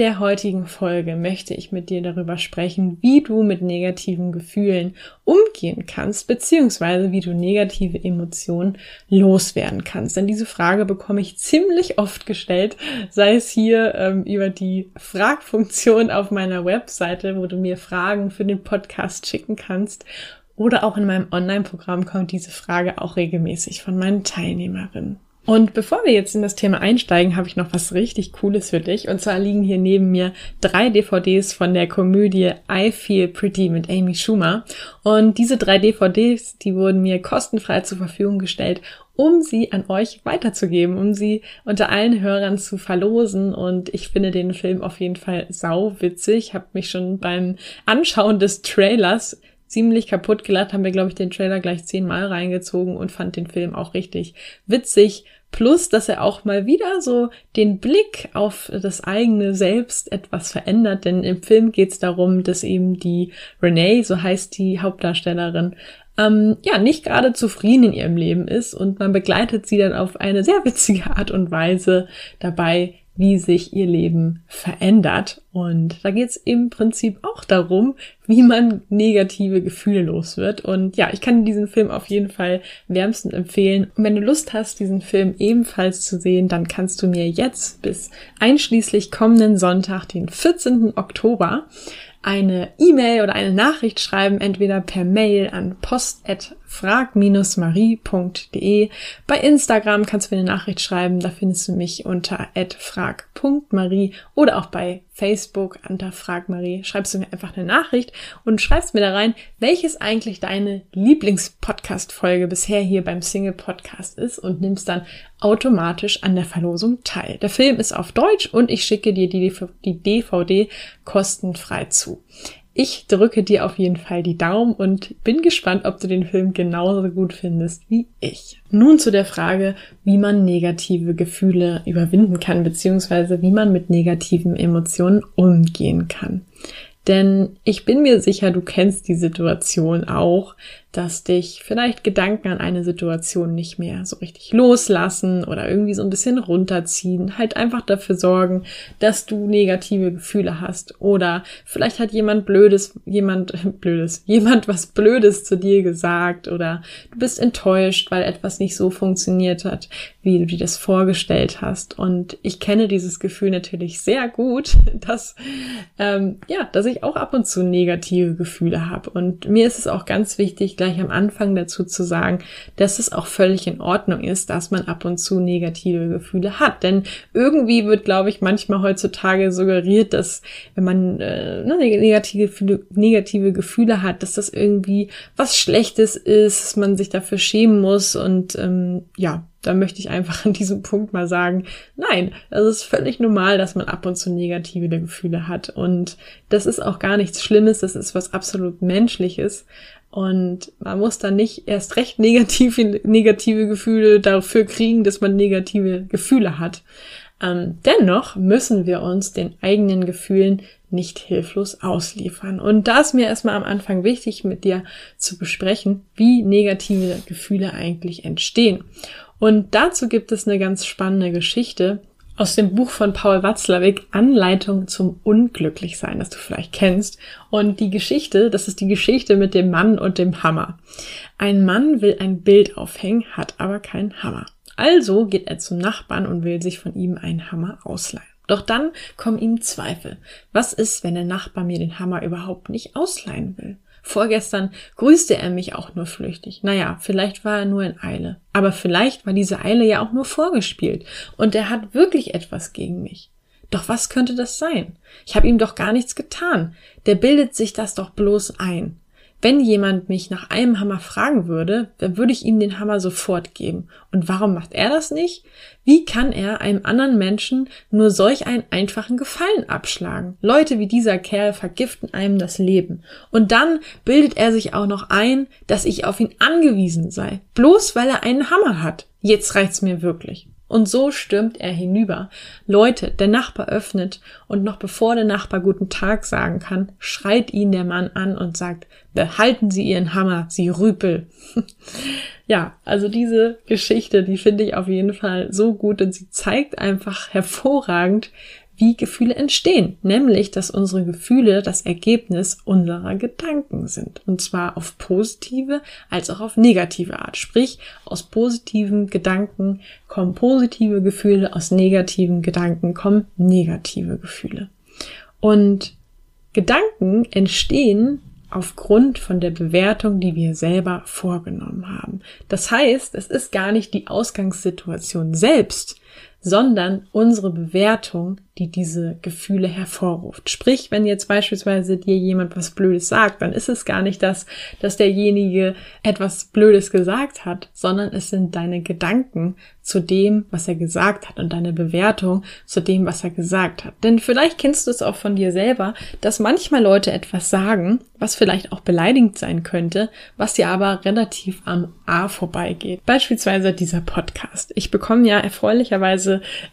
Der heutigen Folge möchte ich mit dir darüber sprechen, wie du mit negativen Gefühlen umgehen kannst, beziehungsweise wie du negative Emotionen loswerden kannst. Denn diese Frage bekomme ich ziemlich oft gestellt, sei es hier ähm, über die Fragfunktion auf meiner Webseite, wo du mir Fragen für den Podcast schicken kannst, oder auch in meinem Online-Programm kommt diese Frage auch regelmäßig von meinen Teilnehmerinnen. Und bevor wir jetzt in das Thema einsteigen, habe ich noch was richtig Cooles für dich. Und zwar liegen hier neben mir drei DVDs von der Komödie I Feel Pretty mit Amy Schumer. Und diese drei DVDs, die wurden mir kostenfrei zur Verfügung gestellt, um sie an euch weiterzugeben, um sie unter allen Hörern zu verlosen. Und ich finde den Film auf jeden Fall sau witzig. Habe mich schon beim Anschauen des Trailers ziemlich kaputt gelacht, haben wir, glaube ich, den Trailer gleich zehnmal reingezogen und fand den Film auch richtig witzig. Plus, dass er auch mal wieder so den Blick auf das eigene Selbst etwas verändert, denn im Film geht es darum, dass eben die Renee, so heißt die Hauptdarstellerin, ähm, ja, nicht gerade zufrieden in ihrem Leben ist und man begleitet sie dann auf eine sehr witzige Art und Weise dabei, wie sich ihr Leben verändert. Und da geht es im Prinzip auch darum, wie man negative Gefühle los wird. Und ja, ich kann diesen Film auf jeden Fall wärmstens empfehlen. Und wenn du Lust hast, diesen Film ebenfalls zu sehen, dann kannst du mir jetzt bis einschließlich kommenden Sonntag, den 14. Oktober, eine E-Mail oder eine Nachricht schreiben, entweder per Mail an post@frag-marie.de. Bei Instagram kannst du mir eine Nachricht schreiben, da findest du mich unter @frag.marie oder auch bei Facebook unter Frag Marie. Schreibst du mir einfach eine Nachricht und schreibst mir da rein, welches eigentlich deine Lieblingspodcast-Folge bisher hier beim Single Podcast ist und nimmst dann automatisch an der Verlosung teil. Der Film ist auf Deutsch und ich schicke dir die, DVD kostenfrei zu. Ich drücke dir auf jeden Fall die Daumen und bin gespannt, ob du den Film genauso gut findest wie ich. Nun zu der Frage, wie man negative Gefühle überwinden kann, beziehungsweise wie man mit negativen Emotionen umgehen kann. Denn ich bin mir sicher, du kennst die Situation auch, dass dich vielleicht Gedanken an eine Situation nicht mehr so richtig loslassen oder irgendwie so ein bisschen runterziehen, halt einfach dafür sorgen, dass du negative Gefühle hast. Oder vielleicht hat jemand blödes, jemand blödes, jemand was blödes zu dir gesagt oder du bist enttäuscht, weil etwas nicht so funktioniert hat, wie du dir das vorgestellt hast. Und ich kenne dieses Gefühl natürlich sehr gut, dass ähm, ja, dass ich auch ab und zu negative Gefühle habe. Und mir ist es auch ganz wichtig gleich am Anfang dazu zu sagen, dass es auch völlig in Ordnung ist, dass man ab und zu negative Gefühle hat. Denn irgendwie wird, glaube ich, manchmal heutzutage suggeriert, dass wenn man äh, ne, negative, negative Gefühle hat, dass das irgendwie was Schlechtes ist, dass man sich dafür schämen muss und ähm, ja, da möchte ich einfach an diesem Punkt mal sagen, nein, es ist völlig normal, dass man ab und zu negative Gefühle hat. Und das ist auch gar nichts Schlimmes, das ist was absolut Menschliches. Und man muss dann nicht erst recht negative, negative Gefühle dafür kriegen, dass man negative Gefühle hat. Ähm, dennoch müssen wir uns den eigenen Gefühlen nicht hilflos ausliefern. Und da ist mir erstmal am Anfang wichtig, mit dir zu besprechen, wie negative Gefühle eigentlich entstehen. Und dazu gibt es eine ganz spannende Geschichte, aus dem Buch von Paul Watzlawick Anleitung zum Unglücklichsein, das du vielleicht kennst. Und die Geschichte, das ist die Geschichte mit dem Mann und dem Hammer. Ein Mann will ein Bild aufhängen, hat aber keinen Hammer. Also geht er zum Nachbarn und will sich von ihm einen Hammer ausleihen. Doch dann kommen ihm Zweifel. Was ist, wenn der Nachbar mir den Hammer überhaupt nicht ausleihen will? Vorgestern grüßte er mich auch nur flüchtig. Naja, vielleicht war er nur in Eile. Aber vielleicht war diese Eile ja auch nur vorgespielt. Und er hat wirklich etwas gegen mich. Doch was könnte das sein? Ich habe ihm doch gar nichts getan. Der bildet sich das doch bloß ein. Wenn jemand mich nach einem Hammer fragen würde, dann würde ich ihm den Hammer sofort geben. Und warum macht er das nicht? Wie kann er einem anderen Menschen nur solch einen einfachen Gefallen abschlagen? Leute wie dieser Kerl vergiften einem das Leben. Und dann bildet er sich auch noch ein, dass ich auf ihn angewiesen sei. Bloß weil er einen Hammer hat. Jetzt reicht's mir wirklich. Und so stürmt er hinüber. Leute, der Nachbar öffnet und noch bevor der Nachbar guten Tag sagen kann, schreit ihn der Mann an und sagt, behalten Sie Ihren Hammer, Sie Rüpel. ja, also diese Geschichte, die finde ich auf jeden Fall so gut und sie zeigt einfach hervorragend, wie Gefühle entstehen, nämlich dass unsere Gefühle das Ergebnis unserer Gedanken sind. Und zwar auf positive als auch auf negative Art. Sprich, aus positiven Gedanken kommen positive Gefühle, aus negativen Gedanken kommen negative Gefühle. Und Gedanken entstehen aufgrund von der Bewertung, die wir selber vorgenommen haben. Das heißt, es ist gar nicht die Ausgangssituation selbst, sondern unsere Bewertung, die diese Gefühle hervorruft. Sprich, wenn jetzt beispielsweise dir jemand was Blödes sagt, dann ist es gar nicht das, dass derjenige etwas Blödes gesagt hat, sondern es sind deine Gedanken zu dem, was er gesagt hat und deine Bewertung zu dem, was er gesagt hat. Denn vielleicht kennst du es auch von dir selber, dass manchmal Leute etwas sagen, was vielleicht auch beleidigend sein könnte, was dir aber relativ am A vorbeigeht. Beispielsweise dieser Podcast. Ich bekomme ja erfreulicherweise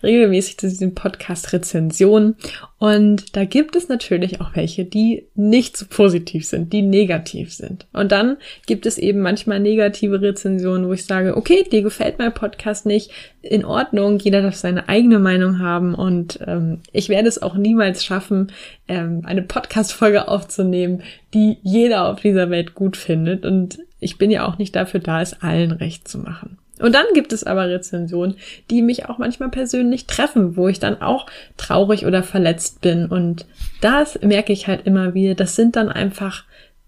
regelmäßig zu diesem Podcast Rezensionen und da gibt es natürlich auch welche, die nicht so positiv sind, die negativ sind. Und dann gibt es eben manchmal negative Rezensionen, wo ich sage, okay, dir gefällt mein Podcast nicht, in Ordnung, jeder darf seine eigene Meinung haben und ähm, ich werde es auch niemals schaffen, ähm, eine Podcast-Folge aufzunehmen, die jeder auf dieser Welt gut findet. Und ich bin ja auch nicht dafür da, es allen recht zu machen. Und dann gibt es aber Rezensionen, die mich auch manchmal persönlich treffen, wo ich dann auch traurig oder verletzt bin. Und das merke ich halt immer wieder. Das sind dann einfach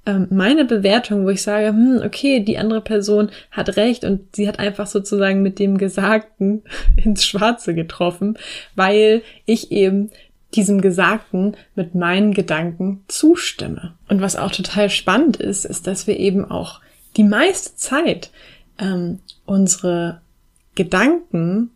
ähm, meine Bewertungen, wo ich sage, hm, okay, die andere Person hat recht und sie hat einfach sozusagen mit dem Gesagten ins Schwarze getroffen, weil ich eben diesem Gesagten mit meinen Gedanken zustimme. Und was auch total spannend ist, ist, dass wir eben auch die meiste Zeit ähm, unsere Gedanken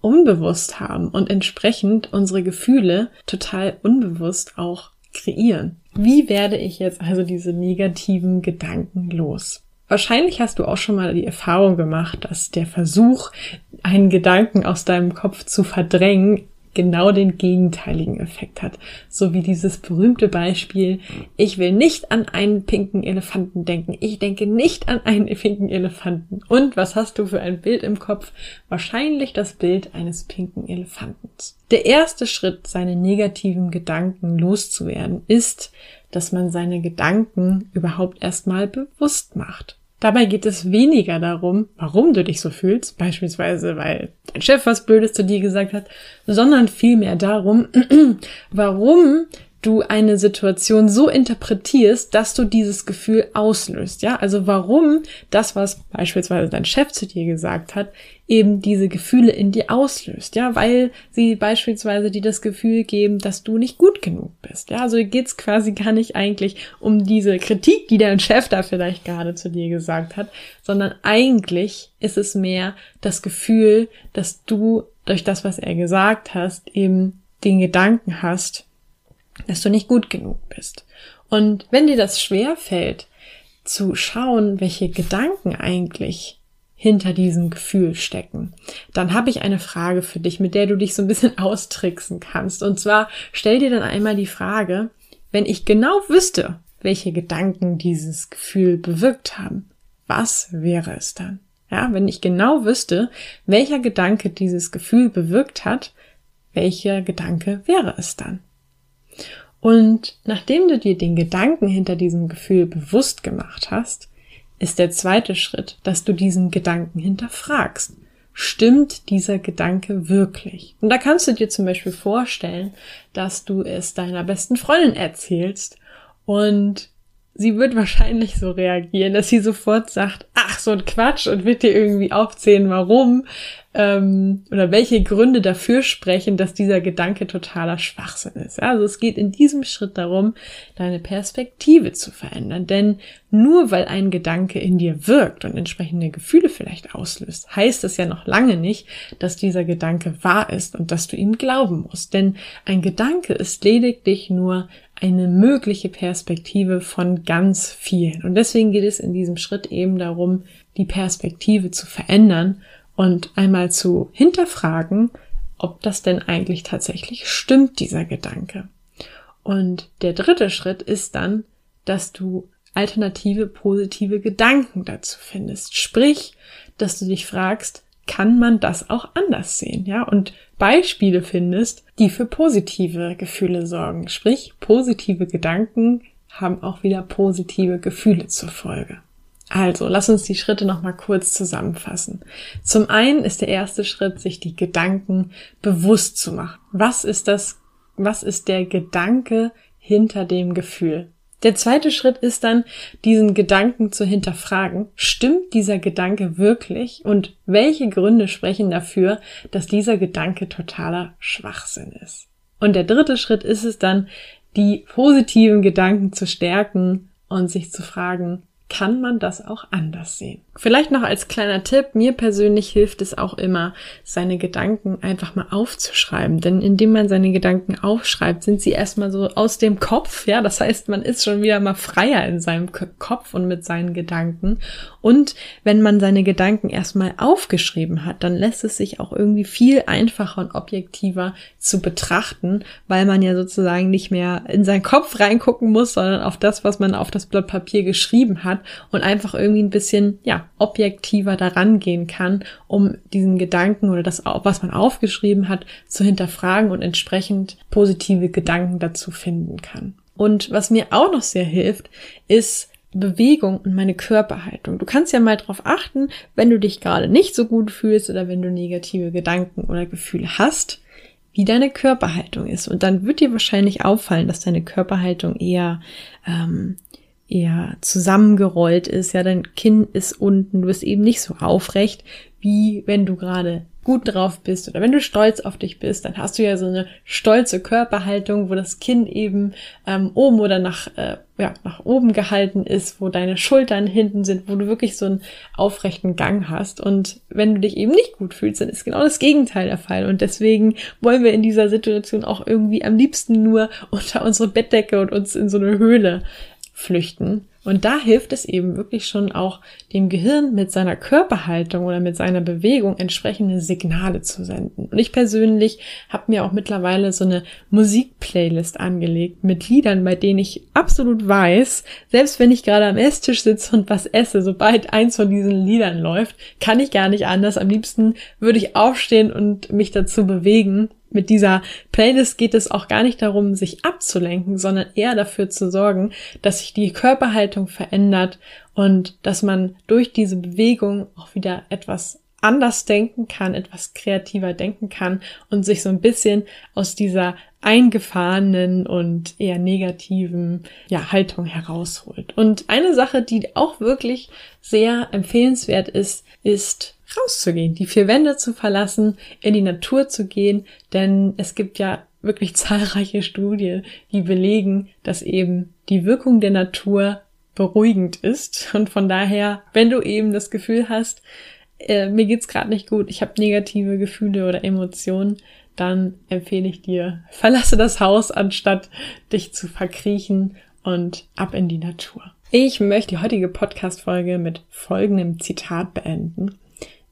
unbewusst haben und entsprechend unsere Gefühle total unbewusst auch kreieren. Wie werde ich jetzt also diese negativen Gedanken los? Wahrscheinlich hast du auch schon mal die Erfahrung gemacht, dass der Versuch, einen Gedanken aus deinem Kopf zu verdrängen, genau den gegenteiligen Effekt hat. So wie dieses berühmte Beispiel, ich will nicht an einen pinken Elefanten denken, ich denke nicht an einen pinken Elefanten. Und was hast du für ein Bild im Kopf? Wahrscheinlich das Bild eines pinken Elefantens. Der erste Schritt, seine negativen Gedanken loszuwerden, ist, dass man seine Gedanken überhaupt erstmal bewusst macht. Dabei geht es weniger darum, warum du dich so fühlst, beispielsweise weil dein Chef was Blödes zu dir gesagt hat, sondern vielmehr darum, warum du eine Situation so interpretierst, dass du dieses Gefühl auslöst. Ja, also warum das, was beispielsweise dein Chef zu dir gesagt hat, eben diese Gefühle in dir auslöst. Ja, weil sie beispielsweise dir das Gefühl geben, dass du nicht gut genug bist. Ja, also geht's quasi gar nicht eigentlich um diese Kritik, die dein Chef da vielleicht gerade zu dir gesagt hat, sondern eigentlich ist es mehr das Gefühl, dass du durch das, was er gesagt hast, eben den Gedanken hast, dass du nicht gut genug bist. Und wenn dir das schwer fällt, zu schauen, welche Gedanken eigentlich hinter diesem Gefühl stecken, dann habe ich eine Frage für dich, mit der du dich so ein bisschen austricksen kannst. Und zwar stell dir dann einmal die Frage, wenn ich genau wüsste, welche Gedanken dieses Gefühl bewirkt haben, was wäre es dann? Ja, wenn ich genau wüsste, welcher Gedanke dieses Gefühl bewirkt hat, welcher Gedanke wäre es dann? Und nachdem du dir den Gedanken hinter diesem Gefühl bewusst gemacht hast, ist der zweite Schritt, dass du diesen Gedanken hinterfragst. Stimmt dieser Gedanke wirklich? Und da kannst du dir zum Beispiel vorstellen, dass du es deiner besten Freundin erzählst und sie wird wahrscheinlich so reagieren, dass sie sofort sagt, ach, so ein Quatsch und wird dir irgendwie aufzählen, warum ähm, oder welche Gründe dafür sprechen, dass dieser Gedanke totaler Schwachsinn ist. Also es geht in diesem Schritt darum, deine Perspektive zu verändern. Denn nur weil ein Gedanke in dir wirkt und entsprechende Gefühle vielleicht auslöst, heißt es ja noch lange nicht, dass dieser Gedanke wahr ist und dass du ihm glauben musst. Denn ein Gedanke ist lediglich nur eine mögliche Perspektive von ganz vielen. Und deswegen geht es in diesem Schritt eben darum, die Perspektive zu verändern und einmal zu hinterfragen, ob das denn eigentlich tatsächlich stimmt, dieser Gedanke. Und der dritte Schritt ist dann, dass du alternative positive Gedanken dazu findest. Sprich, dass du dich fragst, kann man das auch anders sehen, ja? Und Beispiele findest, die für positive Gefühle sorgen. Sprich, positive Gedanken haben auch wieder positive Gefühle zur Folge. Also, lass uns die Schritte nochmal kurz zusammenfassen. Zum einen ist der erste Schritt, sich die Gedanken bewusst zu machen. Was ist das, was ist der Gedanke hinter dem Gefühl? Der zweite Schritt ist dann, diesen Gedanken zu hinterfragen. Stimmt dieser Gedanke wirklich? Und welche Gründe sprechen dafür, dass dieser Gedanke totaler Schwachsinn ist? Und der dritte Schritt ist es dann, die positiven Gedanken zu stärken und sich zu fragen, kann man das auch anders sehen. Vielleicht noch als kleiner Tipp, mir persönlich hilft es auch immer, seine Gedanken einfach mal aufzuschreiben. Denn indem man seine Gedanken aufschreibt, sind sie erstmal so aus dem Kopf. Ja, das heißt, man ist schon wieder mal freier in seinem Kopf und mit seinen Gedanken. Und wenn man seine Gedanken erstmal aufgeschrieben hat, dann lässt es sich auch irgendwie viel einfacher und objektiver zu betrachten, weil man ja sozusagen nicht mehr in seinen Kopf reingucken muss, sondern auf das, was man auf das Blatt Papier geschrieben hat und einfach irgendwie ein bisschen, ja, objektiver daran gehen kann, um diesen Gedanken oder das, was man aufgeschrieben hat, zu hinterfragen und entsprechend positive Gedanken dazu finden kann. Und was mir auch noch sehr hilft, ist Bewegung und meine Körperhaltung. Du kannst ja mal darauf achten, wenn du dich gerade nicht so gut fühlst oder wenn du negative Gedanken oder Gefühle hast, wie deine Körperhaltung ist. Und dann wird dir wahrscheinlich auffallen, dass deine Körperhaltung eher ähm, eher zusammengerollt ist, ja, dein Kinn ist unten, du bist eben nicht so aufrecht, wie wenn du gerade gut drauf bist oder wenn du stolz auf dich bist, dann hast du ja so eine stolze Körperhaltung, wo das Kinn eben ähm, oben oder nach, äh, ja, nach oben gehalten ist, wo deine Schultern hinten sind, wo du wirklich so einen aufrechten Gang hast. Und wenn du dich eben nicht gut fühlst, dann ist genau das Gegenteil der Fall. Und deswegen wollen wir in dieser Situation auch irgendwie am liebsten nur unter unsere Bettdecke und uns in so eine Höhle flüchten. Und da hilft es eben wirklich schon auch dem Gehirn mit seiner Körperhaltung oder mit seiner Bewegung entsprechende Signale zu senden. Und ich persönlich habe mir auch mittlerweile so eine Musikplaylist angelegt mit Liedern, bei denen ich absolut weiß, selbst wenn ich gerade am Esstisch sitze und was esse, sobald eins von diesen Liedern läuft, kann ich gar nicht anders. Am liebsten würde ich aufstehen und mich dazu bewegen mit dieser Playlist geht es auch gar nicht darum, sich abzulenken, sondern eher dafür zu sorgen, dass sich die Körperhaltung verändert und dass man durch diese Bewegung auch wieder etwas anders denken kann, etwas kreativer denken kann und sich so ein bisschen aus dieser eingefahrenen und eher negativen ja, Haltung herausholt. Und eine Sache, die auch wirklich sehr empfehlenswert ist, ist rauszugehen, die vier Wände zu verlassen, in die Natur zu gehen, denn es gibt ja wirklich zahlreiche Studien, die belegen, dass eben die Wirkung der Natur beruhigend ist und von daher, wenn du eben das Gefühl hast, äh, mir geht's gerade nicht gut, ich habe negative Gefühle oder Emotionen, dann empfehle ich dir, verlasse das Haus, anstatt dich zu verkriechen und ab in die Natur. Ich möchte die heutige Podcast-Folge mit folgendem Zitat beenden.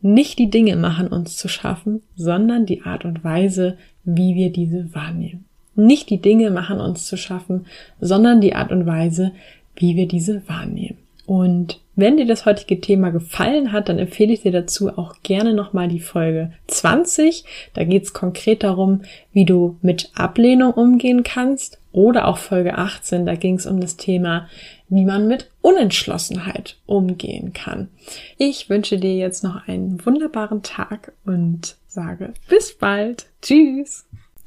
Nicht die Dinge machen uns zu schaffen, sondern die Art und Weise, wie wir diese wahrnehmen. Nicht die Dinge machen uns zu schaffen, sondern die Art und Weise, wie wir diese wahrnehmen. Und wenn dir das heutige Thema gefallen hat, dann empfehle ich dir dazu auch gerne nochmal die Folge 20. Da geht es konkret darum, wie du mit Ablehnung umgehen kannst. Oder auch Folge 18, da ging es um das Thema, wie man mit Unentschlossenheit umgehen kann. Ich wünsche dir jetzt noch einen wunderbaren Tag und sage bis bald. Tschüss.